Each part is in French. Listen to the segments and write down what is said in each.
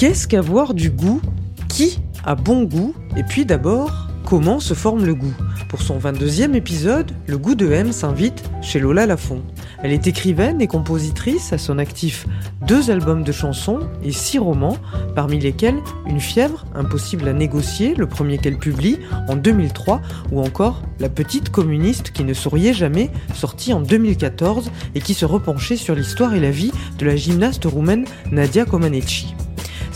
Qu'est-ce qu'avoir du goût? Qui a bon goût? Et puis d'abord, comment se forme le goût? Pour son 22e épisode, le goût de M s'invite chez Lola Lafont. Elle est écrivaine et compositrice, à son actif deux albums de chansons et six romans, parmi lesquels Une fièvre, impossible à négocier, le premier qu'elle publie en 2003, ou encore La petite communiste qui ne souriait jamais, sorti en 2014 et qui se repenchait sur l'histoire et la vie de la gymnaste roumaine Nadia Comaneci.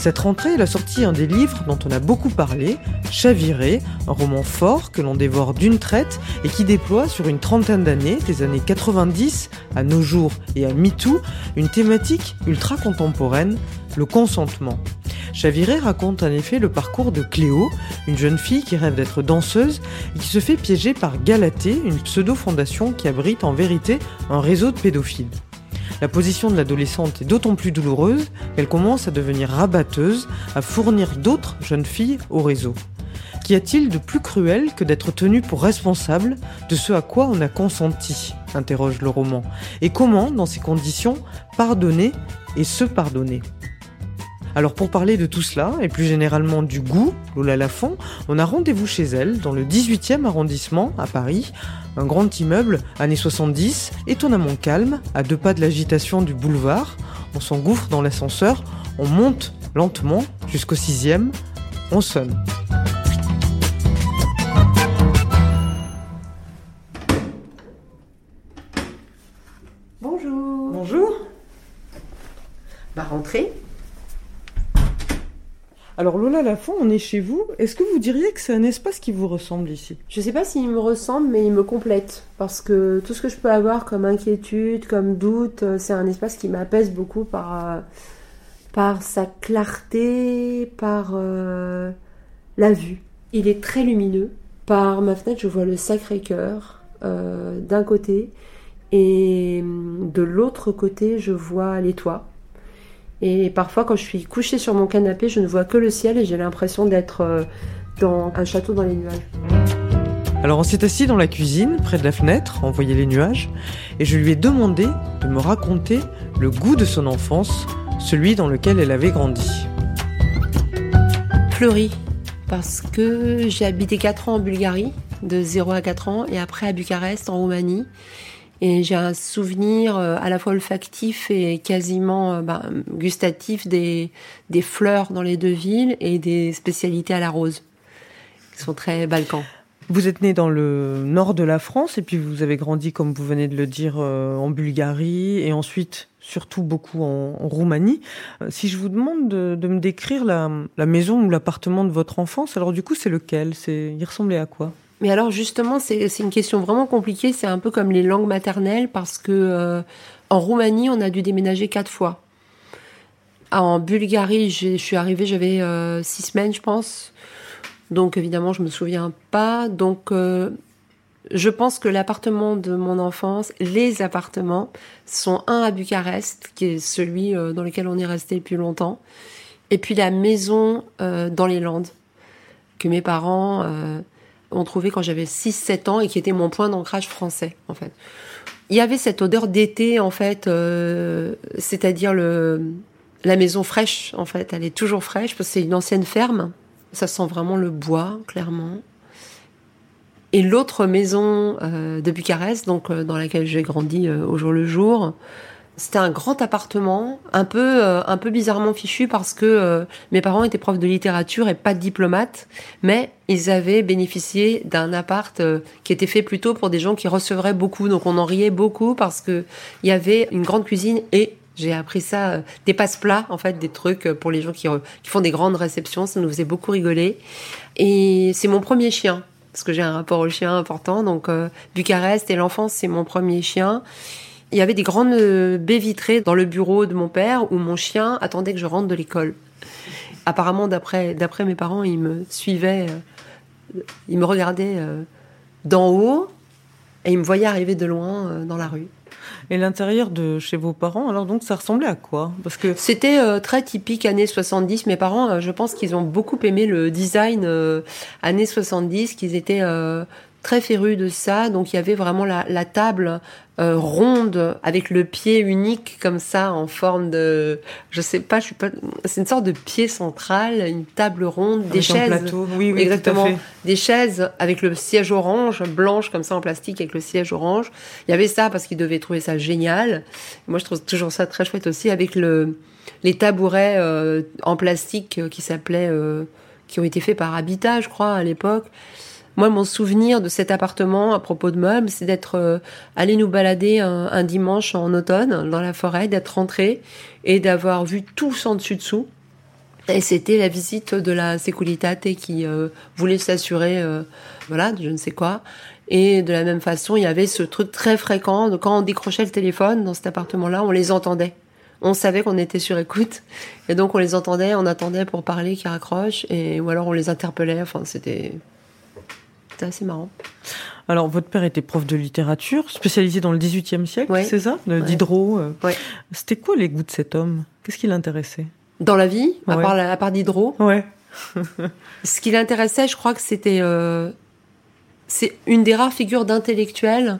Cette rentrée, elle a sorti un des livres dont on a beaucoup parlé, Chaviré, un roman fort que l'on dévore d'une traite et qui déploie sur une trentaine d'années, des années 90 à nos jours et à MeToo, une thématique ultra contemporaine, le consentement. Chaviré raconte en effet le parcours de Cléo, une jeune fille qui rêve d'être danseuse et qui se fait piéger par Galatée, une pseudo-fondation qui abrite en vérité un réseau de pédophiles. La position de l'adolescente est d'autant plus douloureuse qu'elle commence à devenir rabatteuse, à fournir d'autres jeunes filles au réseau. Qu'y a-t-il de plus cruel que d'être tenu pour responsable de ce à quoi on a consenti? interroge le roman. Et comment, dans ces conditions, pardonner et se pardonner? Alors pour parler de tout cela, et plus généralement du goût, Lola Lafont, on a rendez-vous chez elle, dans le 18e arrondissement, à Paris, un grand immeuble, années 70, étonnamment calme, à deux pas de l'agitation du boulevard. On s'engouffre dans l'ascenseur, on monte lentement jusqu'au sixième, on sonne. Bonjour. Bonjour. Bah rentrez. Alors Lola Lafont, on est chez vous. Est-ce que vous diriez que c'est un espace qui vous ressemble ici? Je sais pas s'il me ressemble, mais il me complète. Parce que tout ce que je peux avoir comme inquiétude, comme doute, euh, c'est un espace qui m'apaise beaucoup par, euh, sa clarté, par euh, la vue. Il est très lumineux. Par ma fenêtre, je vois le Sacré-Cœur d'un côté. Et hum, de l'autre côté, je vois les toits. Et parfois, quand je suis couchée sur mon canapé, je ne vois que le ciel et j'ai l'impression d'être euh, dans un château dans les nuages. Alors on s'est assis dans la cuisine, près de la fenêtre, on voyait les nuages, et je lui ai demandé de me raconter le goût de son enfance, celui dans lequel elle avait grandi. Fleury, parce que j'ai habité 4 ans en Bulgarie, de 0 à 4 ans, et après à Bucarest, en Roumanie. Et j'ai un souvenir euh, à la fois olfactif et quasiment euh, ben, gustatif des, des fleurs dans les deux villes et des spécialités à la rose, qui sont très balkans. Vous êtes né dans le nord de la France et puis vous avez grandi, comme vous venez de le dire, euh, en Bulgarie et ensuite surtout beaucoup en, Roumanie. Si je vous demande de, de me décrire la, la maison ou l'appartement de votre enfance, alors du coup c'est lequel? C'est il ressemblait à quoi? Mais alors justement, c'est une question vraiment compliquée. C'est un peu comme les langues maternelles parce que euh, en Roumanie, on a dû déménager quatre fois. En Bulgarie, je suis arrivée, j'avais euh, six semaines, je pense. Donc évidemment, je me souviens pas. Donc euh, je pense que l'appartement de mon enfance, les appartements, sont un à Bucarest, qui est celui dans lequel on est resté le plus longtemps, et puis la maison dans les Landes que mes parents ont trouvé quand j'avais 6-7 ans et qui était mon point d'ancrage français, en fait. Il y avait cette odeur d'été, en fait, euh, c'est-à-dire le, la maison fraîche, en fait. Elle est toujours fraîche parce que c'est une ancienne ferme. Ça sent vraiment le bois, clairement. Et l'autre maison euh, de Bucarest, donc euh, dans laquelle j'ai grandi au jour le jour, c'était un grand appartement, un peu, euh, un peu bizarrement fichu parce que euh, mes parents étaient profs de littérature et pas diplomates, mais ils avaient bénéficié d'un appart euh, qui était fait plutôt pour des gens qui recevraient beaucoup. Donc on en riait beaucoup parce que il y avait une grande cuisine et j'ai appris ça, euh, des passe-plats, en fait, des trucs euh, pour les gens qui, re- qui font des grandes réceptions. Ça nous faisait beaucoup rigoler. Et c'est mon premier chien, parce que j'ai un rapport au chien important. Donc, euh, Bucarest et l'enfance, c'est mon premier chien. Il y avait des grandes euh, baies vitrées dans le bureau de mon père où mon chien attendait que je rentre de l'école. Apparemment, d'après d'après mes parents, ils me suivaient, euh, ils me regardaient euh, d'en haut et ils me voyaient arriver de loin euh, dans la rue. Et l'intérieur de chez vos parents, alors donc ça ressemblait à quoi? Parce que C'était euh, très typique années 70. Mes parents, euh, je pense qu'ils ont beaucoup aimé le design euh, années 70, qu'ils étaient très férus de ça. Donc il y avait vraiment la, la table euh, ronde avec le pied unique comme ça en forme de, je sais pas, je suis pas, c'est une sorte de pied central, une table ronde, des avec un chaises. plateau. Oui, oui, Exactement. Des chaises avec le siège orange, blanche comme ça en plastique avec le siège orange. Il y avait ça parce qu'ils devaient trouver ça génial. Moi, je trouve toujours ça très chouette aussi avec le les tabourets euh, en plastique euh, qui s'appelaient, euh, qui ont été faits par Habitat, je crois, à l'époque. Moi, mon souvenir de cet appartement à propos de meubles, c'est d'être euh, allé nous balader un, un dimanche en automne dans la forêt, d'être rentré et d'avoir vu tout sans dessus dessous. Et c'était la visite de la Securitate qui euh, voulait s'assurer, euh, voilà, de je ne sais quoi. Et de la même façon, il y avait ce truc très fréquent de quand on décrochait le téléphone dans cet appartement-là, on les entendait. On savait qu'on était sur écoute, et donc on les entendait, on attendait pour parler qu'ils raccrochent, et ou alors on les interpellait. Enfin, c'était c'était assez marrant. Alors, votre père était prof de littérature, spécialisé dans le XVIIIe siècle, Ouais. c'est ça? Ouais. Diderot. euh. Ouais. C'était quoi les goûts de cet homme? Qu'est-ce qui l'intéressait? Dans la vie, à Ouais. part la- à part Diderot, Ouais. Ce qui l'intéressait, je crois que c'était euh, c'est une des rares figures d'intellectuels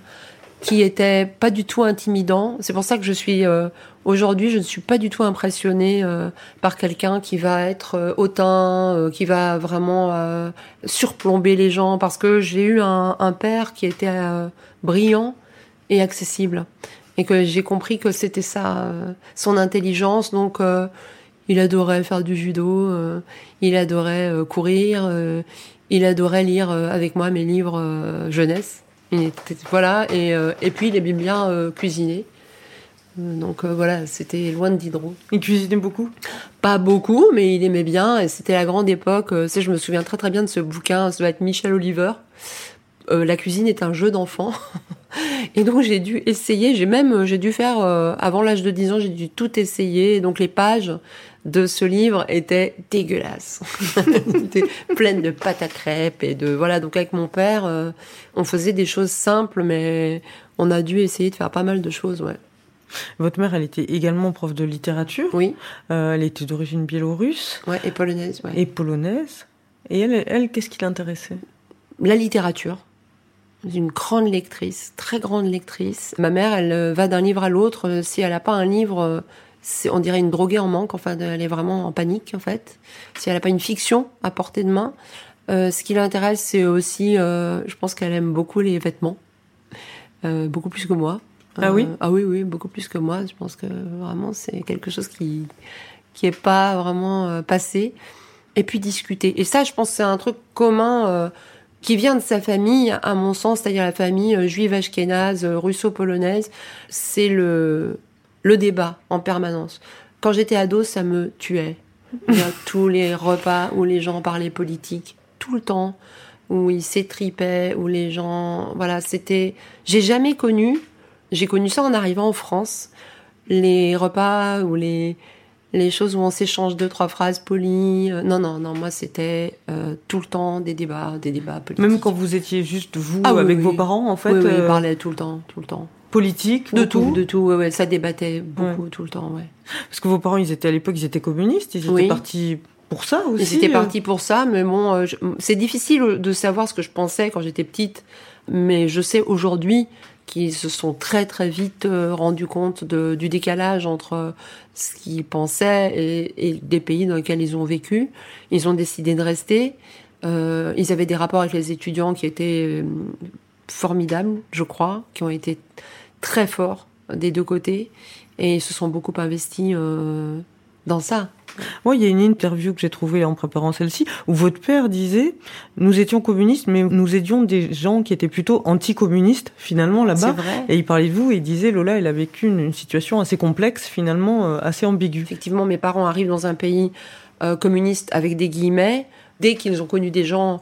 qui était pas du tout intimidant. C'est pour ça que je suis euh, aujourd'hui, je ne suis pas du tout impressionnée euh, par quelqu'un qui va être euh, hautain, euh, qui va vraiment euh, surplomber les gens, parce que j'ai eu un, un père qui était euh, brillant et accessible, et que j'ai compris que c'était ça, euh, son intelligence. Donc il adorait faire du judo, il adorait courir, il adorait lire avec moi mes livres jeunesse. Voilà, et, et puis il aimait bien cuisiner. Euh, Donc euh, voilà, c'était loin de Diderot. Il cuisinait beaucoup? Pas beaucoup, mais il aimait bien, et c'était la grande époque. euh, je me souviens très très bien de ce bouquin, ça doit être Michel Oliver. Euh, la cuisine est un jeu d'enfant. Et donc j'ai dû essayer, j'ai même j'ai dû faire avant l'âge de 10 ans, j'ai dû tout essayer. Et donc les pages de ce livre étaient dégueulasses. Pleines de pâtes à crêpes et de voilà, donc avec mon père, on faisait des choses simples mais on a dû essayer de faire pas mal de choses, ouais. Votre mère, elle était également prof de littérature. Oui, Euh, elle était d'origine biélorusse ouais, et polonaise, ouais. et polonaise. Et elle, elle qu'est-ce qui l'intéressait? La littérature. Une grande lectrice, très grande lectrice. Ma mère, elle euh, va d'un livre à l'autre. Euh, Si elle n'a pas un livre, on dirait une droguée en manque. Enfin, elle est vraiment en panique, en fait. Si elle n'a pas une fiction à portée de main. Euh, ce qui l'intéresse, c'est aussi, euh, je pense qu'elle aime beaucoup les vêtements. Beaucoup plus que moi. Ah oui Ah oui, oui, beaucoup plus que moi. Je pense que vraiment, c'est quelque chose qui qui est pas vraiment euh, passé. Et puis discuter. Et ça, je pense c'est un truc commun euh, qui vient de sa famille, à mon sens, c'est-à-dire la famille euh, juive ashkénaze, euh, russo-polonaise. C'est le, le débat en permanence. Quand j'étais ado, ça me tuait. Il y a tous les repas où les gens parlaient politique, tout le temps, où ils s'étripaient, où les gens... Voilà, c'était... J'ai jamais connu, j'ai connu ça en arrivant en France, les repas ou les, les choses où on s'échange deux, trois phrases polies. Euh, Non, non, non, moi c'était euh, tout le temps des débats, des débats politiques. Même quand vous étiez juste vous Ah avec oui. vos parents, en fait, oui, oui, ils euh, parlaient tout le temps, tout le temps. politique, De tout, de tout, ouais, ouais, ça débattait beaucoup tout le temps, ouais. Parce que vos parents, ils étaient à l'époque, ils étaient communistes, ils étaient Oui. partis pour ça aussi. Ils étaient euh. partis pour ça, mais bon, je- c'est difficile de savoir ce que je pensais quand j'étais petite, mais je sais aujourd'hui qu'ils se sont très très vite euh, rendus compte du décalage entre euh, ce qu'ils pensaient et, et des pays dans lesquels ils ont vécu. Ils ont décidé de rester. Euh, ils avaient des rapports avec les étudiants qui étaient formidables, je crois, qui ont été très forts des deux côtés, et ils se sont beaucoup investis dans ça. Moi, il y a une interview que j'ai trouvée en préparant celle-ci où votre père disait nous étions communistes, mais nous aidions des gens qui étaient plutôt anticommunistes finalement C'est là-bas. vrai. Et il parlait de vous et il disait Lola, elle a vécu une, une situation assez complexe, finalement euh, assez ambiguë. Effectivement, mes parents arrivent dans un pays euh, communiste avec des guillemets. Dès qu'ils ont connu des gens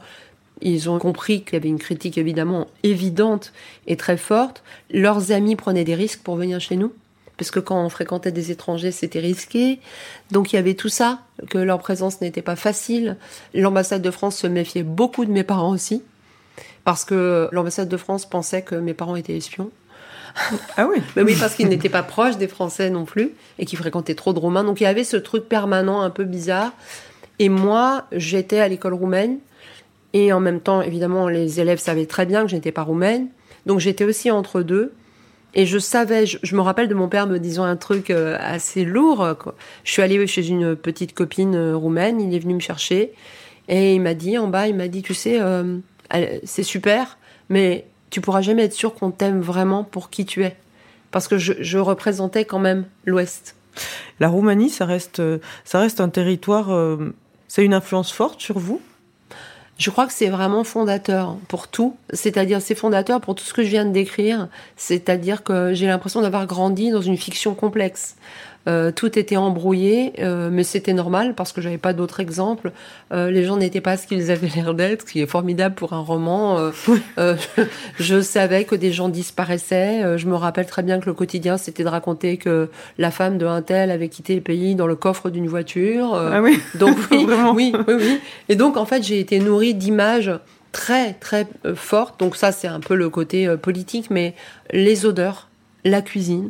Ils ont compris qu'il y avait une critique évidemment évidente et très forte. Leurs amis prenaient des risques pour venir chez nous parce que quand on fréquentait des étrangers, c'était risqué. Donc il y avait tout ça, que leur présence n'était pas facile. L'ambassade de France se méfiait beaucoup de mes parents aussi, parce que l'ambassade de France pensait que mes parents étaient espions. Ah oui Mais oui, parce qu'ils n'étaient pas proches des Français non plus, et qu'ils fréquentaient trop de Roumains. Donc il y avait ce truc permanent un peu bizarre. Et moi, j'étais à l'école roumaine, et en même temps, évidemment, les élèves savaient très bien que je n'étais pas roumaine. Donc j'étais aussi entre deux. Et je savais, je, me rappelle de mon père me disant un truc euh, assez lourd. Quoi. Je suis allée chez une petite copine euh, roumaine, il est venu me chercher et il m'a dit en bas, il m'a dit, tu sais, euh, c'est super, mais tu pourras jamais être sûr qu'on t'aime vraiment pour qui tu es, parce que je, représentais quand même l'Ouest. La Roumanie, ça reste, ça reste un territoire. c'est une influence forte sur vous? Je crois que c'est vraiment fondateur pour tout. C'est-à-dire, c'est fondateur pour tout ce que je viens de décrire. C'est-à-dire que j'ai l'impression d'avoir grandi dans une fiction complexe. Euh, tout était embrouillé, euh, mais c'était normal parce que j'avais pas d'autres exemples. Euh, les gens n'étaient pas ce qu'ils avaient l'air d'être, ce qui est formidable pour un roman. Je, savais que des gens disparaissaient. je me rappelle très bien que le quotidien, c'était de raconter que la femme de un tel avait quitté le pays dans le coffre d'une voiture. ah oui. Donc oui, oui, oui, oui. Et donc en fait, j'ai été nourrie d'images très très fortes. Donc ça, c'est un peu le côté politique, mais les odeurs, la cuisine,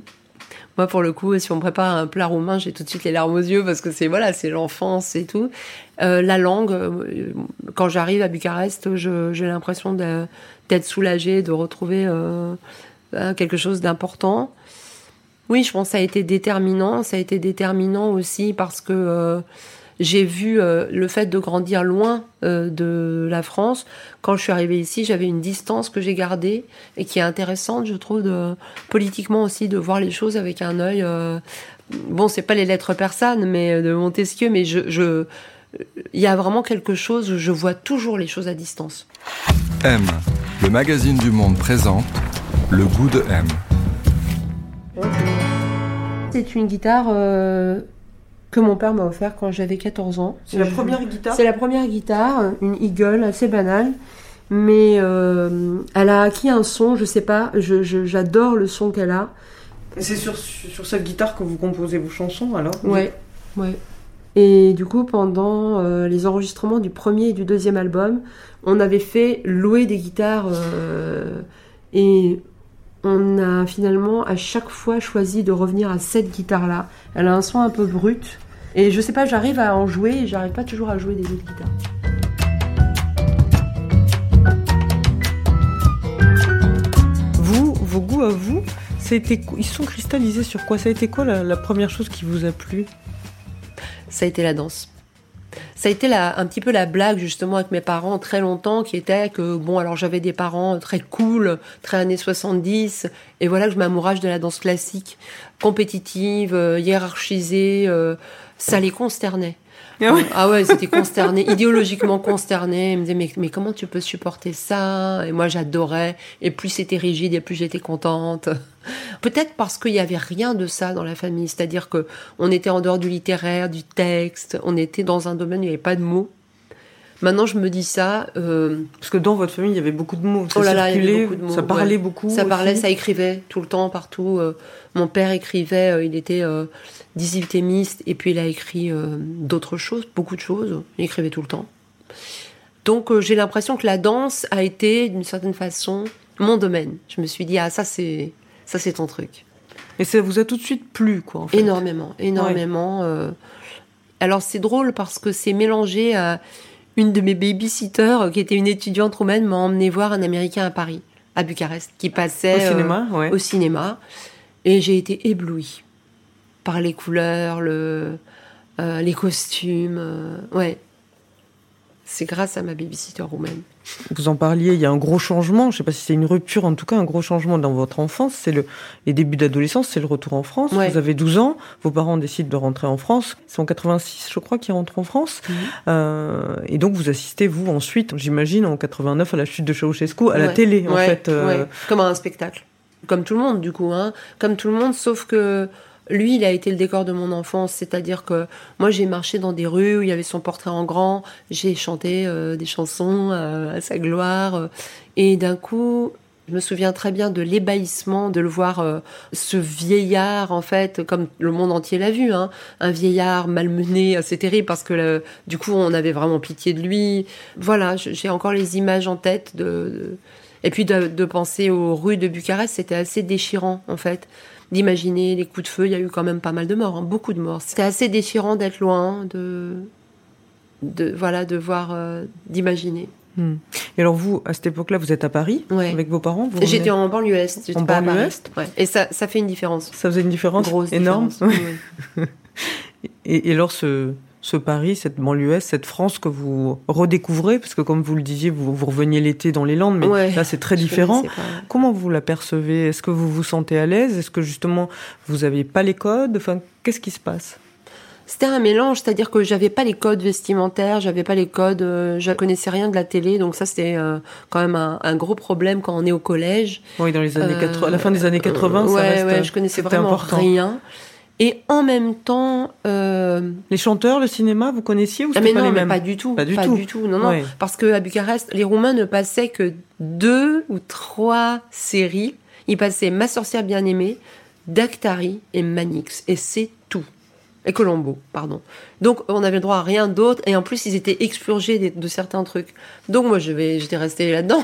moi, pour le coup, si on me prépare un plat roumain, j'ai tout de suite les larmes aux yeux parce que c'est voilà, c'est l'enfance et tout. Euh, la langue, euh, quand j'arrive à Bucarest, j'ai l'impression d'être soulagée, de retrouver euh, quelque chose d'important. Oui, je pense que ça a été déterminant. Ça a été déterminant aussi parce que j'ai vu euh, le fait de grandir loin euh, de la France. Quand je suis arrivée ici, j'avais une distance que j'ai gardée et qui est intéressante, je trouve, de, politiquement aussi, de voir les choses avec un œil. Euh, bon, c'est pas les lettres persanes, mais de Montesquieu, mais je, je, il y a vraiment quelque chose où je vois toujours les choses à distance. M, le magazine du Monde présente le goût de M. C'est une guitare que mon père m'a offert quand j'avais 14 ans. C'est la première guitare C'est la première guitare, une Eagle assez banale. Mais euh, elle a acquis un son, je sais pas, j'adore le son qu'elle a. C'est sur, sur cette guitare que vous composez vos chansons alors Ouais, ouais. Et du coup, pendant euh, les enregistrements du premier et du deuxième album, on avait fait louer des guitares euh, et on a finalement à chaque fois choisi de revenir à cette guitare-là. Elle a un son un peu brut. Et je sais pas, j'arrive à en jouer et j'arrive pas toujours à jouer des autres guitares. Vous, vos goûts à vous, ils sont cristallisés sur quoi? Ça a été quoi la première chose qui vous a plu? Ça a été la danse ça a été un petit peu la blague justement avec mes parents très longtemps qui était que bon alors j'avais des parents très cool, très années 70 et voilà que je m'amourage de la danse classique, compétitive, euh, hiérarchisée, euh, ça les consternait. Ah ouais, c'était consterné, idéologiquement consterné. Ils me disaient mais, mais comment tu peux supporter ça? Et moi j'adorais. Et plus c'était rigide et plus j'étais contente. Peut-être parce qu'il n'y avait rien de ça dans la famille, c'est-à-dire que on était en dehors du littéraire, du texte, on était dans un domaine où il n'y avait pas de mots. Maintenant, je me dis ça. Euh, Parce que dans votre famille, il y avait beaucoup de mots. Ça oh là là, il y avait beaucoup de mots. Ça parlait beaucoup. Ça parlait, ça écrivait tout le temps, partout. Euh, mon père écrivait, euh, il était 18 et puis il a écrit d'autres choses, beaucoup de choses. Il écrivait tout le temps. Donc, j'ai l'impression que la danse a été, d'une certaine façon, mon domaine. Je me suis dit, ah, ça, c'est ça, c'est ton truc. Et ça vous a tout de suite plu, quoi, en fait. Énormément, énormément. Alors, c'est drôle parce que c'est mélangé à une de mes babysitters, euh, qui était une étudiante roumaine, m'a emmené voir un Américain à Paris, à Bucarest, qui passait au cinéma. Euh, au cinéma. Et j'ai été éblouie par les couleurs, le, les costumes. ouais. C'est grâce à ma babysitter roumaine. Vous en parliez, il y a un gros changement, je ne sais pas si c'est une rupture, en tout cas un gros changement dans votre enfance, c'est le, les débuts d'adolescence, c'est le retour en France. Vous avez 12 ans, vos parents décident de rentrer en France, c'est en 86 je crois qu'ils rentrent en France, mhm. euh, et donc vous assistez vous ensuite, j'imagine en 89 à la chute de Ceausescu à la télé en fait. Euh... Comme un spectacle, comme tout le monde du coup, hein. comme tout le monde, sauf que lui, il a été le décor de mon enfance, c'est-à-dire que moi, j'ai marché dans des rues où il y avait son portrait en grand, j'ai chanté euh, des chansons euh, à sa gloire, euh, et d'un coup, je me souviens très bien de l'ébahissement de le voir, ce vieillard, en fait, comme le monde entier l'a vu, hein, un vieillard malmené, c'est terrible parce que du coup, on avait vraiment pitié de lui. Voilà, j'ai encore les images en tête de- Et puis de, de penser aux rues de Bucarest, c'était assez déchirant, en fait. D'imaginer les coups de feu, il y a eu quand même pas mal de morts, hein, beaucoup de morts. C'était assez déchirant d'être loin, de. de voilà, de voir, euh, d'imaginer. Hmm. Et alors vous, à cette époque-là, vous êtes à Paris Ouais. avec vos parents vous J'étais en banlieue est, j'étais En pas à banlieue Paris. est Ouais. Et ça, ça fait une différence. Ça faisait une différence Grosse énorme. différence. Et, et alors ce, ce Paris, cette banlieue cette France que vous redécouvrez, parce que comme vous le disiez, vous, vous reveniez l'été dans les Landes, mais Ouais, là c'est très différent. Comment vous l'apercevez? Est-ce que vous vous sentez à l'aise? Est-ce que justement vous n'avez pas les codes? Enfin, qu'est-ce qui se passe? C'était un mélange, c'est-à-dire que j'avais pas les codes vestimentaires, j'avais pas les codes, euh, je connaissais rien de la télé, donc ça c'était euh, quand même un, un gros problème quand on est au collège. Oui, dans les années Euh, 80, à la fin des années 80, ça ouais, reste. ouais, je connaissais vraiment important. rien. Et en même temps, euh, Les chanteurs, le cinéma, vous connaissiez ou ah mais pas non, les mais mêmes pas du tout, Pas du tout. non, non, Ouais. parce que à Bucarest, les Roumains ne passaient que deux ou trois séries. Ils passaient Ma sorcière bien aimée, Dactari et Manix, et c'est tout. Et Colombo, pardon. Donc on avait le droit à rien d'autre, et en plus ils étaient expurgés de, de certains trucs. Donc moi je vais, j'étais restée là-dedans.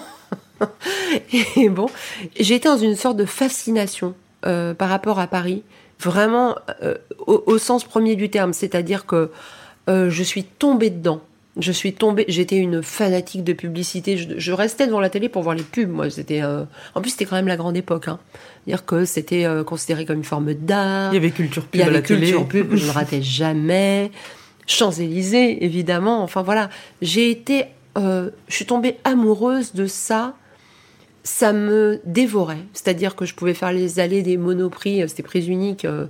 et bon, été dans une sorte de fascination euh, par rapport à Paris, vraiment euh, au, au sens premier du terme, c'est-à-dire que euh, je suis tombée dedans. Je suis tombée, j'étais une fanatique de publicité. Je, je restais devant la télé pour voir les pubs. Moi, c'était, euh, en plus, c'était quand même la grande époque. Hein. Dire que c'était considéré comme une forme d'art. Il y avait culture pub Il y à avait télé. culture pub je ne ratais jamais. Champs-Élysées, évidemment. Enfin voilà, j'ai été, je suis tombée amoureuse de ça. Ça me dévorait. C'est-à-dire que je pouvais faire les allées des monoprix, euh, c'était prix unique, euh,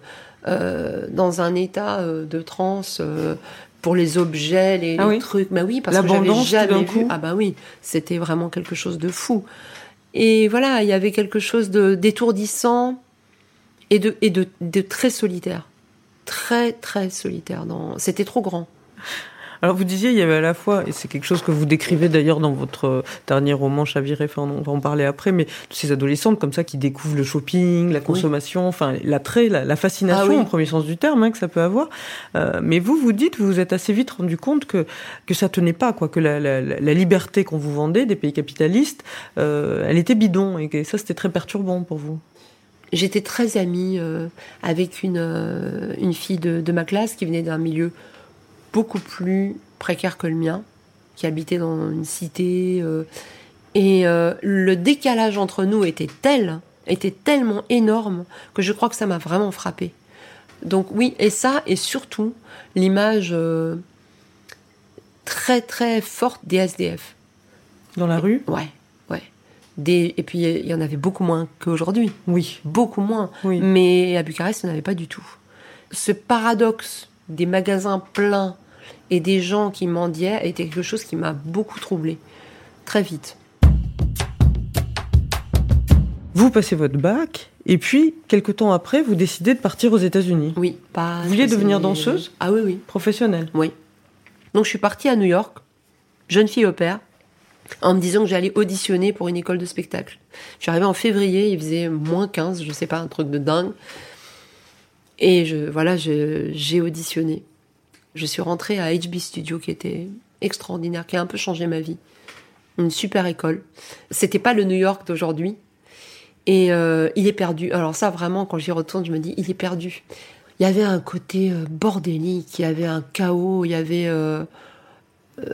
euh, dans un état de transe. euh, pour les objets, les, Ah les trucs, bah oui, parce que j'avais jamais vu. Ah bah oui, c'était vraiment quelque chose de fou. Et voilà, il y avait quelque chose de d'étourdissant et de et de, de très solitaire, très très solitaire. Dans, c'était trop grand. Alors vous disiez, il y avait à la fois, et c'est quelque chose que vous décrivez d'ailleurs dans votre euh, dernier roman Chaviré, enfin on va en parler après, mais ces adolescentes comme ça qui découvrent le shopping, la consommation, enfin l'attrait, la, la fascination Ah oui. au premier sens du terme hein, que ça peut avoir. Euh, mais vous, vous dites, vous vous êtes assez vite rendu compte que que ça tenait pas, quoi, que la, la, la liberté qu'on vous vendait des pays capitalistes, euh, elle était bidon, et que ça c'était très perturbant pour vous. J'étais très amie euh, avec une euh, une fille de, de ma classe qui venait d'un milieu beaucoup plus précaire que le mien, qui habitait dans une cité. euh, et euh, le décalage entre nous était tel, était tellement énorme que je crois que ça m'a vraiment frappé. Donc oui, et ça, et surtout l'image euh, très très forte des SDF. Dans la rue? Ouais, ouais. Des, et puis il y en avait beaucoup moins qu'aujourd'hui, Oui. beaucoup moins. Oui. Mais à Bucarest, il n'y en avait pas du tout. Ce paradoxe des magasins pleins et des gens qui mendiaient était quelque chose qui m'a beaucoup troublée. Très vite. Vous passez votre bac, et puis, quelque temps après, vous décidez de partir aux États-Unis. Oui, pas. Vous vouliez devenir danseuse Ah oui, oui, Professionnelle. oui. Donc je suis partie à New York, jeune fille au père, en me disant que j'allais auditionner pour une école de spectacle. Je suis arrivée en février, il faisait moins 15, je sais pas, un truc de dingue. Et je, voilà, je- j'ai auditionné. Je suis rentrée à HB Studio qui était extraordinaire, qui a un peu changé ma vie. Une super école. C'était pas le New York d'aujourd'hui. Et euh, il est perdu. Alors ça, vraiment, quand j'y retourne, je me dis, il est perdu. Il y avait un côté euh, bordélique, il y avait un chaos, il y avait... euh,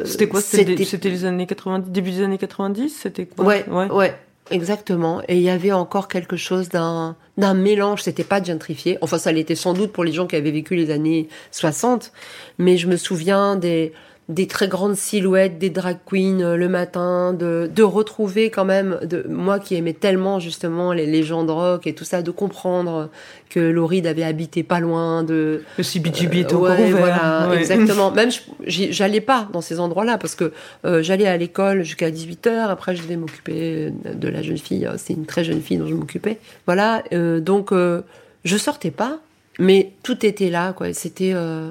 C'était quoi? C'était c'était- c'était les années 90, début des années 90 C'était quoi? Ouais, ouais, exactement. Et il y avait encore quelque chose d'un d'un mélange. C'était pas gentrifié. Enfin, ça l'était sans doute pour les gens qui avaient vécu les années 60. Mais je me souviens des des très grandes silhouettes des drag queens euh, le matin, de, de retrouver quand même, de moi qui aimais tellement justement les légendes rock et tout ça, de comprendre que Lauride avait habité pas loin de, Le CBGB était euh, ouais, ouvert. Voilà, ouais. exactement. Même, j'allais pas dans ces endroits-là parce que euh, j'allais à l'école jusqu'à 18h. Après, je devais m'occuper de la jeune fille. C'est une très jeune fille dont je m'occupais. Voilà. euh, donc, euh, je sortais pas. Mais tout était là, quoi. C'était. euh,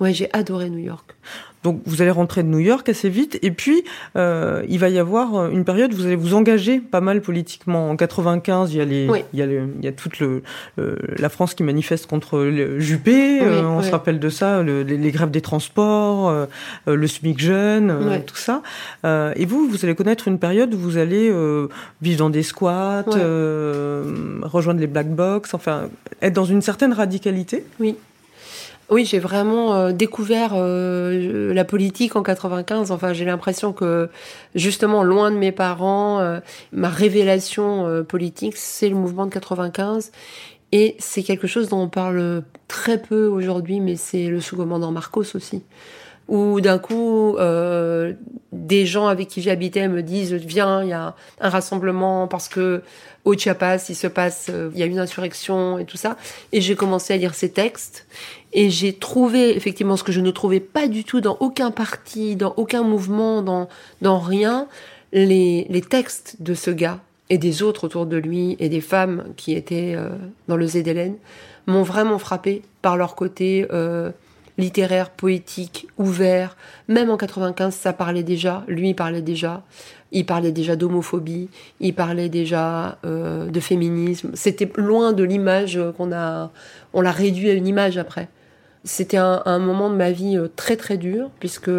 Ouais, j'ai adoré New York. Donc vous allez rentrer de New York assez vite et puis euh, il va y avoir euh, une période où vous allez vous engager pas mal politiquement. En 95, il y a les, Oui. il y a le- il y a toute le, le- la France qui manifeste contre le Juppé. Oui, euh, on oui. se rappelle de ça, le- les, les grèves des transports, euh, euh, le SMIC jeune, euh, tout ça. Euh, et vous, vous allez connaître une période où vous allez euh, vivre dans des squats, euh, rejoindre les black box, enfin être dans une certaine radicalité. Oui. Oui, j'ai vraiment euh, découvert euh, la politique en 95. Enfin, j'ai l'impression que justement, loin de mes parents, euh, ma révélation euh, politique, c'est le mouvement de 95. Et c'est quelque chose dont on parle très peu aujourd'hui, mais c'est le sous-commandant Marcos aussi. Où d'un coup, euh, des gens avec qui j'habitais me disent viens, il y a un rassemblement parce que au Chiapas, il se passe, euh, il y a une insurrection et tout ça. Et j'ai commencé à lire ces textes et j'ai trouvé effectivement ce que je ne trouvais pas du tout dans aucun parti, dans aucun mouvement, dans dans rien, les les textes de ce gars et des autres autour de lui et des femmes qui étaient euh, dans le ZLN m'ont vraiment frappé par leur côté euh, littéraire, poétique, ouvert. Même en 95, ça parlait déjà. Lui parlait déjà. Il parlait déjà d'homophobie. Il parlait déjà euh, de féminisme. C'était loin de l'image qu'on a. On l'a réduit à une image après. C'était un, moment de ma vie euh, très très dur puisque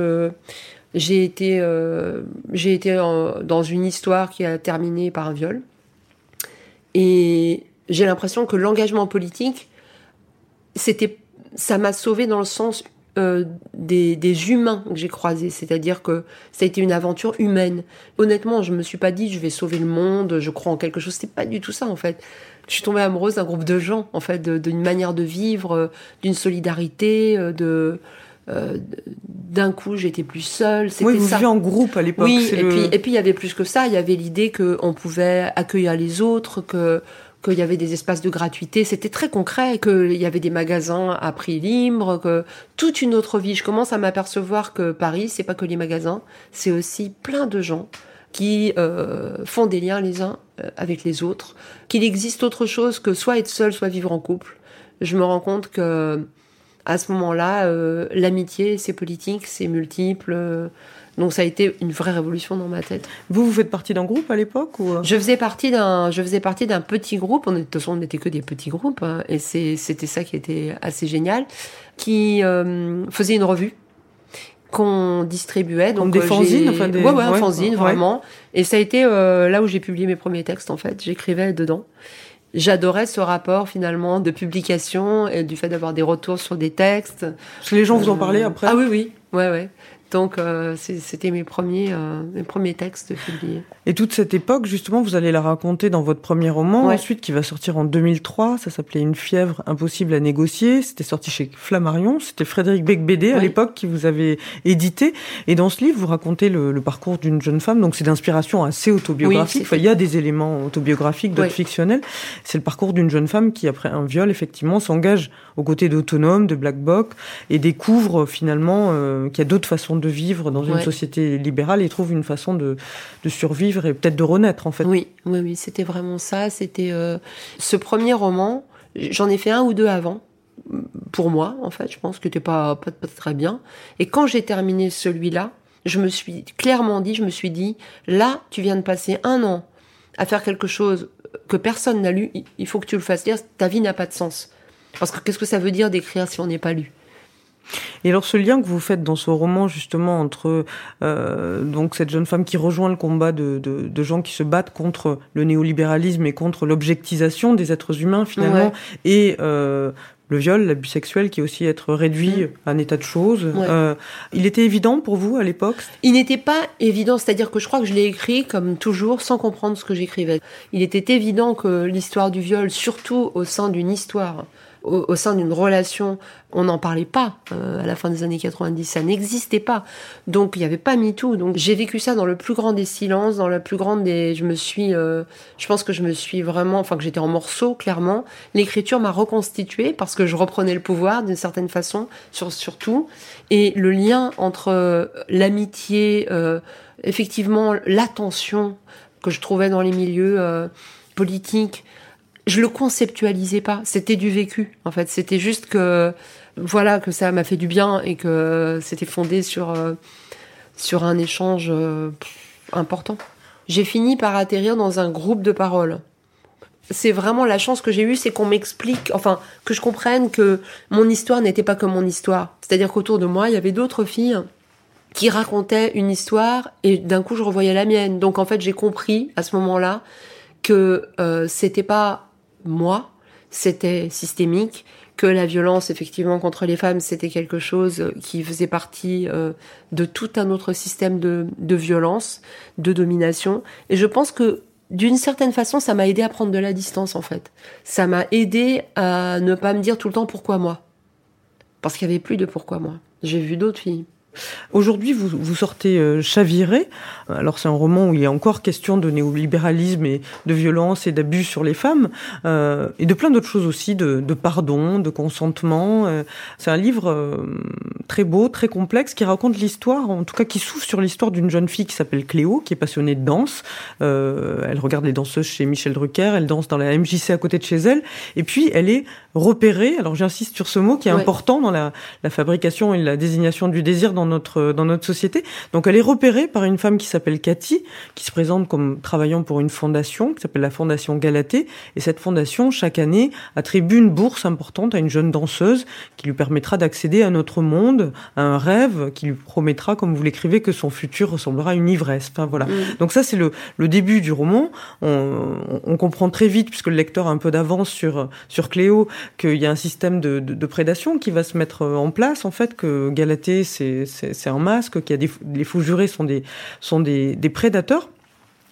j'ai été euh, j'ai été dans une histoire qui a terminé par un viol. Et j'ai l'impression que l'engagement politique, c'était, ça m'a sauvé dans le sens euh, des, des humains que j'ai croisés. C'est-à-dire que ça a été une aventure humaine. Honnêtement, je me suis pas dit je vais sauver le monde, je crois en quelque chose. C'était pas du tout ça en fait. Je suis tombée amoureuse d'un groupe de gens, en fait, d'une manière de vivre, euh, d'une solidarité, euh, de euh, d'un coup j'étais plus seule. C'était Oui, vous ça. vivez en groupe à l'époque. Oui, c'est et le- puis et puis il y avait plus que ça. Il y avait l'idée qu'on pouvait accueillir les autres, que qu'il y avait des espaces de gratuité. C'était très concret, qu'il y avait des magasins à prix libre, que toute une autre vie. Je commence à m'apercevoir que Paris, c'est pas que les magasins, c'est aussi plein de gens qui euh, font des liens les uns euh, avec les autres. Qu'il existe autre chose que soit être seul, soit vivre en couple. Je me rends compte que à ce moment-là, euh, l'amitié, c'est politique, c'est multiple. Donc ça a été une vraie révolution dans ma tête. Vous, vous faites partie d'un groupe à l'époque ou... euh Je faisais partie d'un, je faisais partie d'un petit groupe. On de toute façon, on n'était que des petits groupes, hein, et c'était ça qui était assez génial, qui euh, faisait une revue qu'on distribuait. Donc des euh, fanzines, enfin des- ouais, ouais, un ouais, fanzine ouais. vraiment. Et ça a été euh, là où j'ai publié mes premiers textes en fait. J'écrivais dedans. J'adorais ce rapport finalement de publication et du fait d'avoir des retours sur des textes. Parce que les gens vous en parlaient après Ah oui, oui, ouais, ouais. Donc euh, c'était mes premiers, euh, mes premiers textes publiés. Et toute cette époque, justement, vous allez la raconter dans votre premier roman, Ouais. ensuite qui va sortir en 2003. Ça s'appelait Une fièvre impossible à négocier. C'était sorti chez Flammarion. C'était Frédéric Becbédé à Ouais. l'époque qui vous avait édité. Et dans ce livre, vous racontez le, le parcours d'une jeune femme. Donc c'est d'inspiration assez autobiographique. Oui, enfin, il y a des éléments autobiographiques, d'autres Ouais. fictionnels. C'est le parcours d'une jeune femme qui, après un viol, effectivement, s'engage aux côtés d'autonomes, de Black Boc, et découvre finalement euh, qu'il y a d'autres façons de vivre dans une société libérale et trouve une façon de, de survivre et peut-être de renaître en fait. Oui, oui, oui, c'était vraiment ça. C'était euh, ce premier roman. J'en ai fait un ou deux avant, pour moi, en fait. Je pense que c'était pas, pas pas très bien. Et quand j'ai terminé celui-là, je me suis clairement dit, je me suis dit, là, tu viens de passer un an à faire quelque chose que personne n'a lu. il- Il faut que tu le fasses lire. Ta vie n'a pas de sens. Parce que qu'est-ce que ça veut dire d'écrire si on n'est pas lu? Et alors ce lien que vous faites dans ce roman justement entre euh, donc cette jeune femme qui rejoint le combat de, de, de gens qui se battent contre le néolibéralisme et contre l'objectisation des êtres humains finalement Ouais. et euh, le viol, l'abus sexuel qui est aussi être réduit à un état de choses. Mm. Ouais. Euh, il était évident pour vous à l'époque? Il n'était pas évident, c'est-à-dire que je crois que je l'ai écrit comme toujours sans comprendre ce que j'écrivais. Il était évident que l'histoire du viol, surtout au sein d'une histoire, au, au sein d'une relation, on n'en parlait pas euh, à la fin des années 90, ça n'existait pas. Donc il n'y avait pas MeToo. Donc j'ai vécu ça dans le plus grand des silences, dans la plus grande des... Je me suis... euh, je pense que je me suis vraiment... Enfin que j'étais en morceaux, clairement. L'écriture m'a reconstituée parce que je reprenais le pouvoir d'une certaine façon sur, sur tout. Et le lien entre euh, l'amitié, euh, effectivement l'attention que je trouvais dans les milieux euh, politiques, je le conceptualisais pas. C'était du vécu, en fait. C'était juste que, voilà, que ça m'a fait du bien et que c'était fondé sur, euh, sur un échange euh, important. J'ai fini par atterrir dans un groupe de parole. C'est vraiment la chance que j'ai eue, c'est qu'on m'explique, enfin, que je comprenne que mon histoire n'était pas comme mon histoire. C'est-à-dire qu'autour de moi, il y avait d'autres filles qui racontaient une histoire et d'un coup, je revoyais la mienne. Donc, en fait, j'ai compris à ce moment-là que euh, c'était pas moi, c'était systémique, que la violence effectivement contre les femmes c'était quelque chose qui faisait partie euh, de tout un autre système de, de violence, de domination. Et je pense que d'une certaine façon, ça m'a aidé à prendre de la distance en fait. Ça m'a aidé à ne pas me dire tout le temps pourquoi moi. Parce qu'il y avait plus de pourquoi moi. J'ai vu d'autres filles. Aujourd'hui, vous, vous sortez euh, Chaviré. Alors, c'est un roman où il y a encore question de néolibéralisme et de violence et d'abus sur les femmes, euh, et de plein d'autres choses aussi, de, de, pardon, de consentement. Euh. c'est un livre euh, très beau, très complexe, qui raconte l'histoire, en tout cas qui s'ouvre sur l'histoire d'une jeune fille qui s'appelle Cléo, qui est passionnée de danse. Euh, elle regarde les danseuses chez Michel Drucker, elle danse dans la MJC à côté de chez elle, et puis elle est repérée. Alors, j'insiste sur ce mot qui est ouais. important dans la, la fabrication et la désignation du désir dans notre dans notre société. Donc elle est repérée par une femme qui s'appelle Cathy, qui se présente comme travaillant pour une fondation qui s'appelle la Fondation Galatée. Et cette fondation, chaque année, attribue une bourse importante à une jeune danseuse qui lui permettra d'accéder à notre monde, à un rêve qui lui promettra, comme vous l'écrivez, que son futur ressemblera à une ivresse. Enfin voilà. Mmh. Donc ça c'est le, le début du roman. On, on, comprend très vite, puisque le lecteur a un peu d'avance sur sur Cléo, qu'il y a un système de, de, de prédation qui va se mettre en place. En fait, que Galatée c'est c'est un masque, qu'il y a des, les faux jurés sont des, sont des, des prédateurs.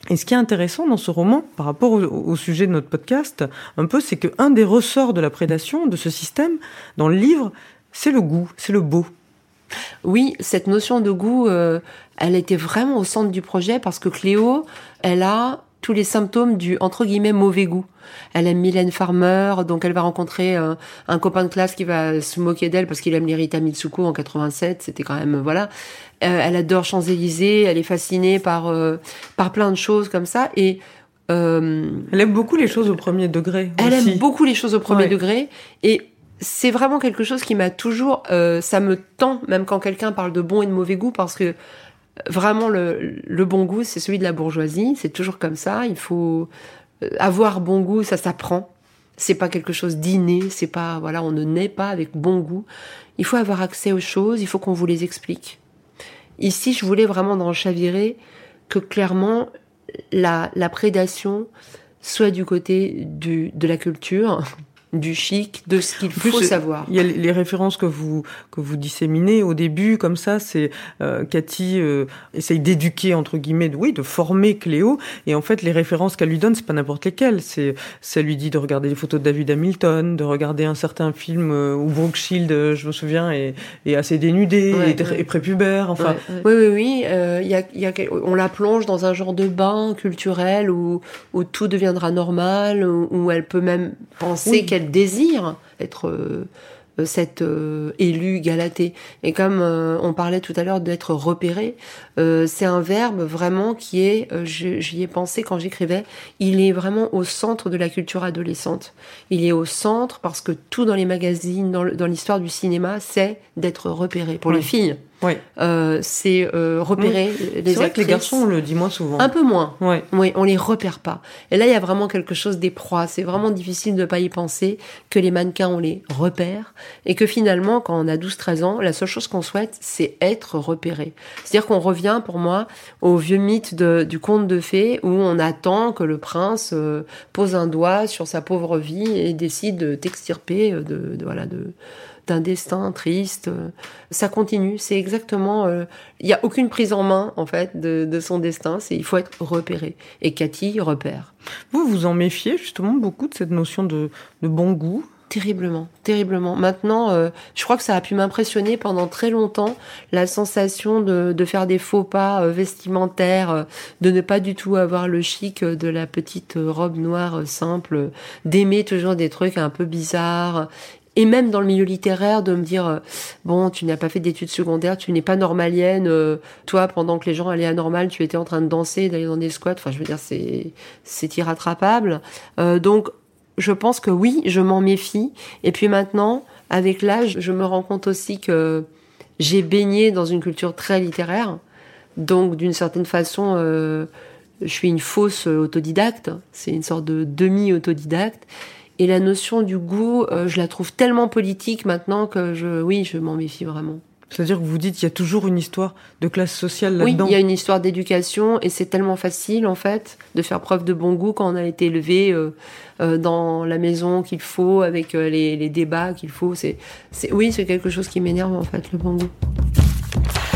Et ce qui est intéressant dans ce roman, par rapport au, sujet de notre podcast, un peu, c'est qu'un des ressorts de la prédation, de ce système, dans le livre, c'est le goût, c'est le beau. Oui, cette notion de goût, euh, elle était vraiment au centre du projet parce que Cléo, elle a tous les symptômes du entre guillemets mauvais goût. Elle aime Mylène Farmer, donc elle va rencontrer un, un copain de classe qui va se moquer d'elle parce qu'il aime les Rita Mitsuko en 87. C'était quand même voilà. Euh, elle adore Champs Élysées. Elle est fascinée par euh, par plein de choses comme ça et euh, elle aime beaucoup les choses au premier degré. Elle aussi. aime beaucoup les choses au premier ouais. degré et c'est vraiment quelque chose qui m'a toujours, euh, ça me tend même quand quelqu'un parle de bon et de mauvais goût parce que vraiment le, le bon goût c'est celui de la bourgeoisie, c'est toujours comme ça. Il faut avoir bon goût, ça s'apprend. C'est pas quelque chose d'inné, c'est pas voilà, on ne naît pas avec bon goût. Il faut avoir accès aux choses, il faut qu'on vous les explique. Ici, je voulais vraiment dans Chaviré que clairement la, la prédation soit du côté du, de la culture, du chic, de ce qu'il faut savoir. Il y a les références que vous que vous disséminez au début, comme ça, c'est euh, Cathy euh, essaye d'éduquer entre guillemets, de, oui, de former Cléo, et en fait les références qu'elle lui donne, c'est pas n'importe lesquelles. C'est ça lui dit de regarder les photos de David Hamilton, de regarder un certain film euh, où Brooke Shield, euh, je me souviens, est, est assez dénudé ouais, et, ouais. et, prépubère. Enfin, ouais, oui, oui, oui. Euh, y a, y a, on la plonge dans un genre de bain culturel où où tout deviendra normal, où, où elle peut même penser oui. qu'elle désire être euh, cette euh, élue galatée. Et comme euh, on parlait tout à l'heure d'être repéré, c'est un verbe vraiment qui est, j'y ai pensé quand j'écrivais, il est vraiment au centre de la culture adolescente. Il est au centre parce que tout dans les magazines, dans l'histoire du cinéma, c'est d'être repéré pour oui. les filles. Oui. Euh, c'est euh, repérer oui. les C'est vrai que les garçons, on le dit moins souvent. Un peu moins. Oui. Oui, on les repère pas. Et là, il y a vraiment quelque chose des proies. C'est vraiment difficile de pas y penser que les mannequins, on les repère. Et que finalement, quand on a 12-13 ans, la seule chose qu'on souhaite, c'est être repéré. C'est-à-dire qu'on revient, pour moi, au vieux mythe de, du conte de fées où on attend que le prince euh, pose un doigt sur sa pauvre vie et décide de t'extirper de, de, voilà, de, d'un destin triste. Ça continue. C'est exactement. Il euh, n'y a aucune prise en main en fait de, de son destin. C'est il faut être repéré. Et Cathy repère. Vous vous en méfiez justement beaucoup de cette notion de, de bon goût? Terriblement, terriblement. Maintenant, euh, je crois que ça a pu m'impressionner pendant très longtemps, la sensation de, de faire des faux pas euh, vestimentaires, euh, de ne pas du tout avoir le chic de la petite robe noire simple, d'aimer toujours des trucs un peu bizarres et même dans le milieu littéraire de me dire euh, bon tu n'as pas fait d'études secondaires tu n'es pas normalienne euh, toi pendant que les gens allaient à normal tu étais en train de danser d'aller dans des squats enfin je veux dire c'est c'est irrattrapable euh, donc je pense que oui, je m'en méfie. Et puis maintenant, avec l'âge, je me rends compte aussi que j'ai baigné dans une culture très littéraire. Donc, d'une certaine façon, je suis une fausse autodidacte. C'est une sorte de demi-autodidacte. Et la notion du goût, euh, je la trouve tellement politique maintenant que je, oui, je m'en méfie vraiment. C'est-à-dire que vous dites qu'il y a toujours une histoire de classe sociale Oui, là-dedans. il y a une histoire d'éducation et c'est tellement facile en fait de faire preuve de bon goût quand on a été élevé euh, euh, dans la maison qu'il faut avec euh, les, les débats qu'il faut. C'est, c'est, oui, c'est quelque chose qui m'énerve en fait le bon goût.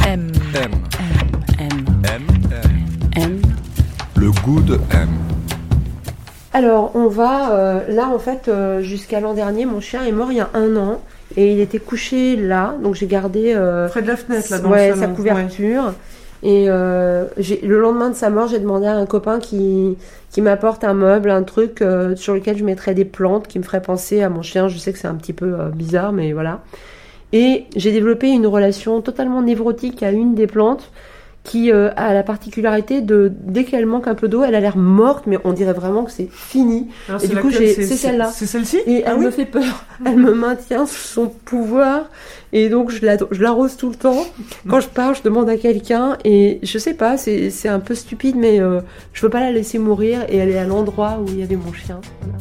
M, M. M, M. M. M, Le goût de M. Alors on va euh, là en fait euh, jusqu'à l'an dernier, mon chien est mort il y a un an et il était couché là, donc j'ai gardé euh, Près de la fenêtre, là, dans ouais, le sa couverture. Et euh, le lendemain de sa mort, j'ai demandé à un copain qui, qui m'apporte un meuble, un truc euh, sur lequel je mettrais des plantes qui me ferait penser à mon chien. Je sais que c'est un petit peu bizarre, mais voilà. Et j'ai développé une relation totalement névrotique à une des plantes qui euh, a la particularité de, dès qu'elle manque un peu d'eau, elle a l'air morte, mais on dirait vraiment que c'est fini. Alors, Et du coup, C'est celle-là. C'est celle-ci? Et Ah elle oui me fait peur. Elle me maintient sous son pouvoir. Et donc, je la- je l'arrose tout le temps. Quand je pars, je demande à quelqu'un. Et je sais pas, c'est c'est un peu stupide, mais euh, je veux pas la laisser mourir. Et elle est à l'endroit où il y avait mon chien. Voilà.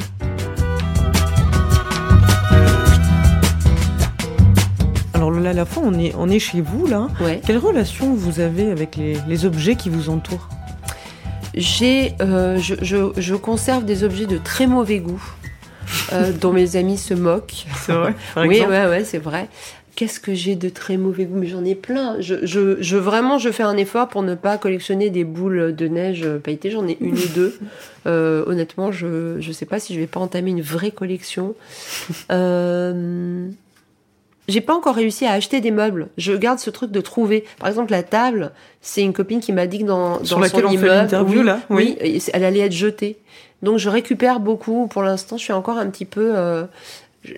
Alors Lola Lafont, on est, on est chez vous là. Ouais. Quelle relation vous avez avec les, les objets qui vous entourent J'ai, euh, je, je, je conserve des objets de très mauvais goût. euh, dont mes amis se moquent. C'est vrai par oui, ouais, ouais, c'est vrai. Qu'est-ce que j'ai de très mauvais goût? Mais j'en ai plein. Je, je, je, vraiment, je fais un effort pour ne pas collectionner des boules de neige pailletées. J'en ai une ou deux. Euh, honnêtement, je ne sais pas si je vais pas entamer une vraie collection. Euh, j'ai pas encore réussi à acheter des meubles. Je garde ce truc de trouver. Par exemple, la table, c'est une copine qui m'a dit que dans, Sur dans laquelle son on fait l'interview, oui, là, oui. elle allait être jetée. Donc je récupère beaucoup. Pour l'instant, je suis encore un petit peu. euh,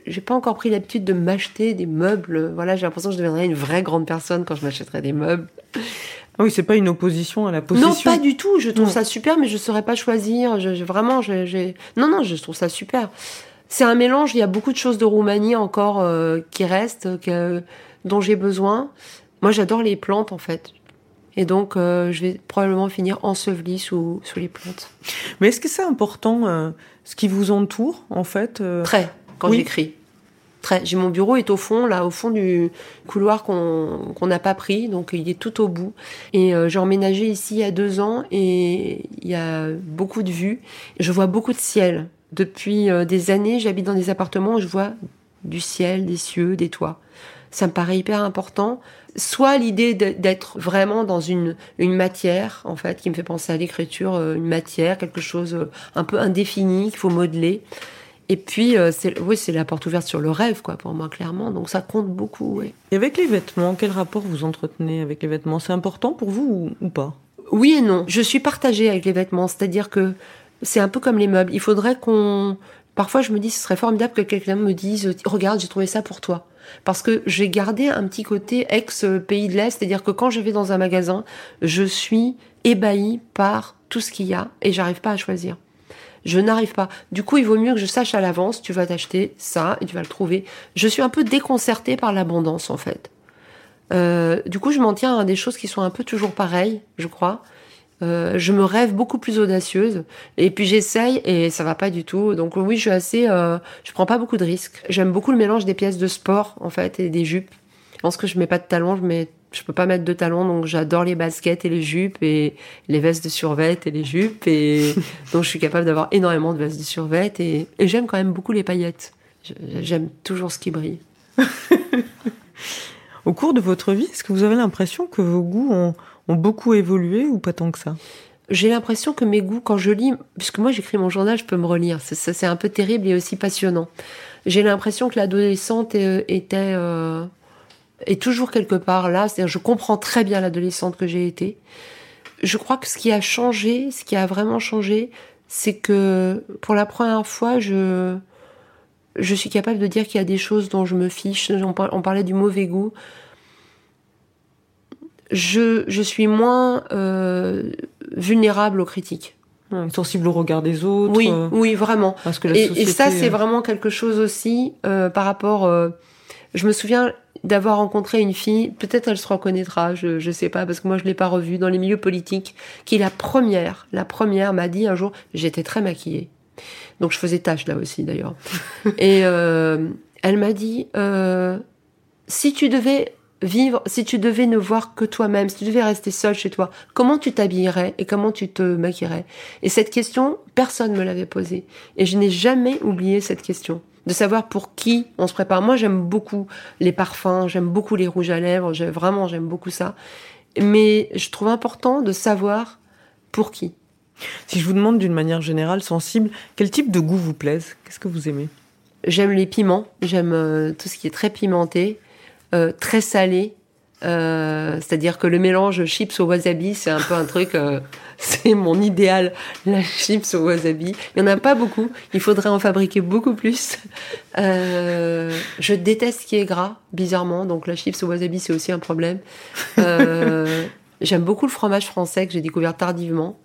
j'ai pas encore pris l'habitude de m'acheter des meubles. Voilà, j'ai l'impression que je deviendrai une vraie grande personne quand je m'achèterai des meubles. Ah oui, c'est pas une opposition à la possession. Non, pas du tout. Je trouve Non. ça super, mais je saurais pas choisir. Je, je- vraiment, je- j'ai. Non, non, je trouve ça super. C'est un mélange. Il y a beaucoup de choses de Roumanie encore euh, qui restent, que, dont j'ai besoin. Moi, j'adore les plantes en fait. Et donc, euh, je vais probablement finir ensevelie sous, sous les plantes. Mais est-ce que c'est important euh, ce qui vous entoure en fait euh, Très, quand Oui. j'écris. Très. J'ai mon bureau est au fond, là, au fond du couloir qu'on n'a pas pris, donc il est tout au bout. Et euh, j'ai emménagé ici il y a deux ans et il y a beaucoup de vues. Je vois beaucoup de ciel. Depuis euh, des années, j'habite dans des appartements où je vois du ciel, des cieux, des toits. Ça me paraît hyper important. Soit l'idée d'être vraiment dans une, une matière, en fait, qui me fait penser à l'écriture, euh, une matière, quelque chose euh, un peu indéfini qu'il faut modeler. Et puis, c'est, oui, c'est la porte ouverte sur le rêve, quoi, pour moi, clairement. Donc ça compte beaucoup, oui. Et avec les vêtements, quel rapport vous entretenez avec les vêtements? C'est important pour vous ou, ou pas? Oui et non. Je suis partagée avec les vêtements, c'est-à-dire que c'est un peu comme les meubles. Il faudrait qu'on. Parfois, je me dis, ce serait formidable que quelqu'un me dise, regarde, j'ai trouvé ça pour toi. Parce que j'ai gardé un petit côté ex-pays de l'Est, c'est-à-dire que quand je vais dans un magasin, je suis ébahie par tout ce qu'il y a et j'arrive pas à choisir. Je n'arrive pas. Du coup, il vaut mieux que je sache à l'avance, tu vas t'acheter ça et tu vas le trouver. Je suis un peu déconcertée par l'abondance, en fait. Euh, du coup, je m'en tiens à des choses qui sont un peu toujours pareilles, je crois. Euh, je me rêve beaucoup plus audacieuse et puis j'essaye et ça va pas du tout. Donc oui, je suis assez, euh, je prends pas beaucoup de risques. J'aime beaucoup le mélange des pièces de sport en fait et des jupes. Je pense que je mets pas de talons, je mets, je peux pas mettre de talons, donc j'adore les baskets et les jupes et les vestes de survêt et les jupes et donc je suis capable d'avoir énormément de vestes de survêt et, et j'aime quand même beaucoup les paillettes. J'aime toujours ce qui brille. Au cours de votre vie, est-ce que vous avez l'impression que vos goûts ont, ont beaucoup évolué ou pas tant que ça? J'ai l'impression que mes goûts, quand je lis, puisque moi j'écris mon journal, je peux me relire. C'est- un peu terrible et aussi passionnant. J'ai l'impression que l'adolescente était euh, est toujours quelque part là. C'est-à-dire, je comprends très bien l'adolescente que j'ai été. Je crois que ce qui a changé, ce qui a vraiment changé, c'est que pour la première fois, je je suis capable de dire qu'il y a des choses dont je me fiche. On parlait du mauvais goût. Je, je suis moins euh, vulnérable aux critiques. Ouais, sensible au regard des autres. Oui, euh, oui, vraiment. parce que la Et, ça, c'est euh, vraiment quelque chose aussi par rapport. je me souviens d'avoir rencontré une fille, peut-être elle se reconnaîtra, je je sais pas parce que moi je l'ai pas revue dans les milieux politiques, qui la première, la première m'a dit un jour, j'étais très maquillée, donc je faisais tâche là aussi d'ailleurs, et euh, elle m'a dit euh, si tu devais vivre, si tu devais ne voir que toi-même, si tu devais rester seule chez toi, comment tu t'habillerais et comment tu te maquillerais? Et cette question, personne me l'avait posée. Et je n'ai jamais oublié cette question. De savoir pour qui on se prépare. Moi, j'aime beaucoup les parfums, j'aime beaucoup les rouges à lèvres, vraiment, j'aime beaucoup ça. Mais je trouve important de savoir pour qui. Si je vous demande d'une manière générale, sensible, quel type de goût vous plaise? Qu'est-ce que vous aimez? J'aime les piments, j'aime euh, tout ce qui est très pimenté, euh, très salé. Euh, C'est-à-dire que le mélange chips au wasabi, c'est un peu un truc, euh, c'est mon idéal, la chips au wasabi. Il n'y en a pas beaucoup, il faudrait en fabriquer beaucoup plus. Je déteste ce qui est gras, bizarrement, donc la chips au wasabi, c'est aussi un problème. J'aime beaucoup le fromage français que j'ai découvert tardivement.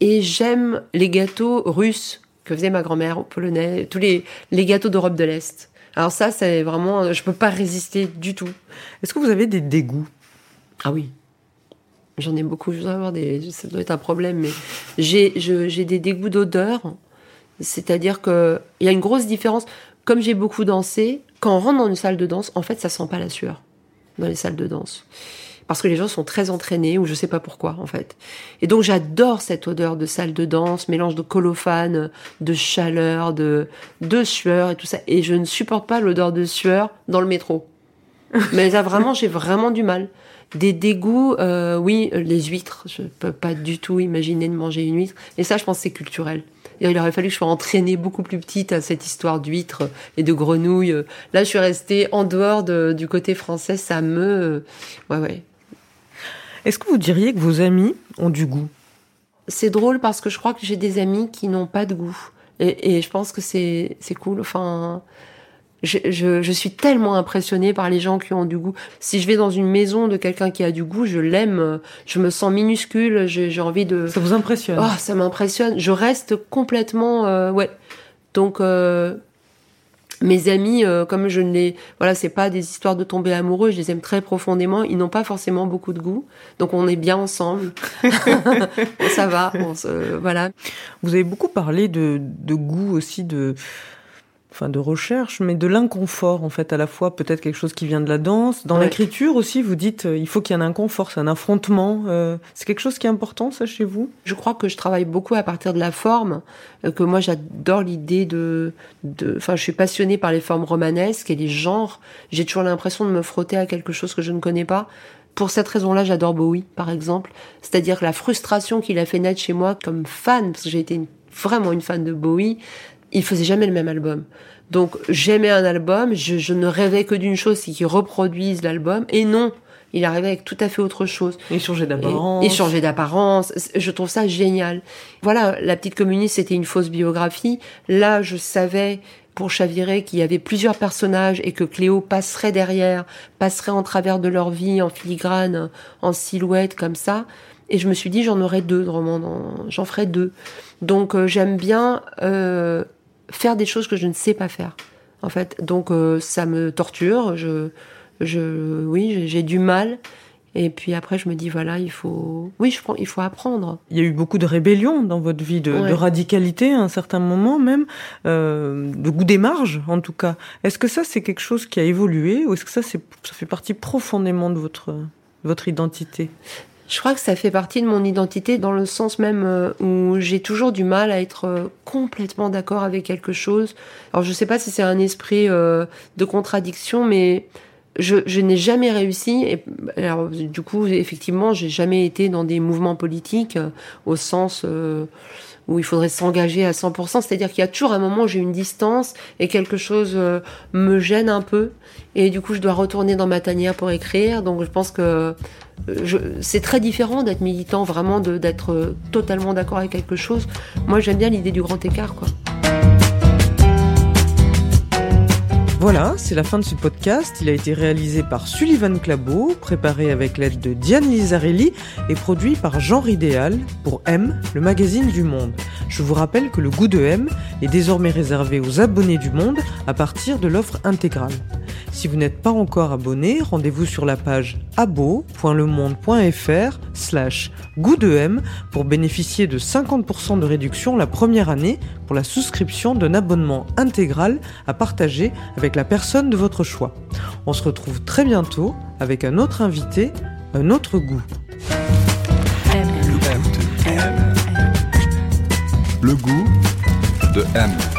Et j'aime les gâteaux russes que faisait ma grand-mère, polonais, tous les, les gâteaux d'Europe de l'Est. Alors ça, c'est vraiment, je peux pas résister du tout. Est-ce que vous avez des dégoûts? Ah oui. J'en ai beaucoup, je dois avoir des, ça doit être un problème, mais j'ai, des dégoûts d'odeur. C'est-à-dire que il y a une grosse différence. Comme j'ai beaucoup dansé, quand on rentre dans une salle de danse, en fait, ça sent pas la sueur dans les salles de danse. Parce que les gens sont très entraînés, ou je sais pas pourquoi, en fait. Et donc, j'adore cette odeur de salle de danse, mélange de colophane, de chaleur, de, de sueur et tout ça. Et je ne supporte pas l'odeur de sueur dans le métro. Mais là, vraiment, j'ai vraiment du mal. Des dégoûts, euh, oui, euh, les huîtres. Je peux pas du tout imaginer de manger une huître. Et ça, je pense c'est culturel. Il aurait fallu que je sois entraînée beaucoup plus petite à cette histoire d'huîtres et de grenouilles. Là, je suis restée en dehors de- du côté français. Ça me... Ouais, ouais. Est-ce que vous diriez que vos amis ont du goût? C'est drôle parce que je crois que j'ai des amis qui n'ont pas de goût. Et, et je pense que c'est c'est cool. Enfin, je, je, je suis tellement impressionnée par les gens qui ont du goût. Si je vais dans une maison de quelqu'un qui a du goût, je l'aime. Je me sens minuscule. J'ai j'ai envie de. Ça vous impressionne? Oh, ça m'impressionne. Je reste complètement, euh, ouais. Donc, euh, mes amis, euh, comme je ne les, voilà, c'est pas des histoires de tomber amoureux. Je les aime très profondément. Ils n'ont pas forcément beaucoup de goût, donc on est bien ensemble. ça va, on se, voilà. Vous avez beaucoup parlé de, de goût aussi, de, enfin de recherche, mais de l'inconfort en fait, à la fois peut-être quelque chose qui vient de la danse. Dans Ouais. l'écriture aussi, vous dites euh, il faut qu'il y ait un inconfort, c'est un affrontement. euh, c'est quelque chose qui est important ça chez vous? Je crois que je travaille beaucoup à partir de la forme, euh, que moi j'adore l'idée de, de, enfin je suis passionnée par les formes romanesques et les genres. J'ai toujours l'impression de me frotter à quelque chose que je ne connais pas. Pour cette raison-là, j'adore Bowie, par exemple. C'est-à-dire que la frustration qu'il a fait naître chez moi comme fan, parce que j'ai été une- vraiment une fan de Bowie, il faisait jamais le même album. Donc j'aimais un album, je, je ne rêvais que d'une chose, c'est qu'il reproduise l'album. Et non, il arrivait avec tout à fait autre chose. Et changer Et, d'apparence. et changer d'apparence. Je trouve ça génial. Voilà, La Petite Communiste, c'était une fausse biographie. Là, je savais pour chavirer qu'il y avait plusieurs personnages et que Cléo passerait derrière, passerait en travers de leur vie, en filigrane, en silhouette, comme ça. Et je me suis dit, j'en aurai deux de romans, j'en ferai deux. Donc euh, j'aime bien euh, faire des choses que je ne sais pas faire, en fait. Donc euh, ça me torture. Je, je, oui, j'ai- du mal. Et puis après, je me dis voilà, il faut, oui, je prends, il faut apprendre. Il y a eu beaucoup de rébellions dans votre vie, de, Ouais. de radicalité à un certain moment même, euh, de goût des marges en tout cas. Est-ce que ça c'est quelque chose qui a évolué ou est-ce que ça c'est ça fait partie profondément de votre votre identité? Je crois que ça fait partie de mon identité dans le sens même euh, où j'ai toujours du mal à être euh, complètement d'accord avec quelque chose. Alors je sais pas si c'est un esprit euh, de contradiction, mais je, n'ai jamais réussi. Et du coup, effectivement, j'ai jamais été dans des mouvements politiques au sens où il faudrait s'engager à 100%. C'est-à-dire qu'il y a toujours un moment où j'ai une distance et quelque chose euh, me gêne un peu. Et du coup, je dois retourner dans ma tanière pour écrire. Donc je pense que euh, c'est très différent d'être militant, vraiment d'être euh, totalement d'accord avec quelque chose. Moi, j'aime bien l'idée du grand écart, quoi. Voilà, c'est la fin de ce podcast. Il a été réalisé par Sullivan Clabot, préparé avec l'aide de Diane Lizarelli et produit par Jean Ridéal pour M, le magazine du Monde. Je vous rappelle que le goût de M est désormais réservé aux abonnés du Monde à partir de l'offre intégrale. Si vous n'êtes pas encore abonné, rendez-vous sur la page abo.lemonde.fr slash goût de M pour bénéficier de 50% de réduction la première année pour la souscription d'un abonnement intégral à partager avec la personne de votre choix. On se retrouve très bientôt avec un autre invité, un autre goût. Le goût de M.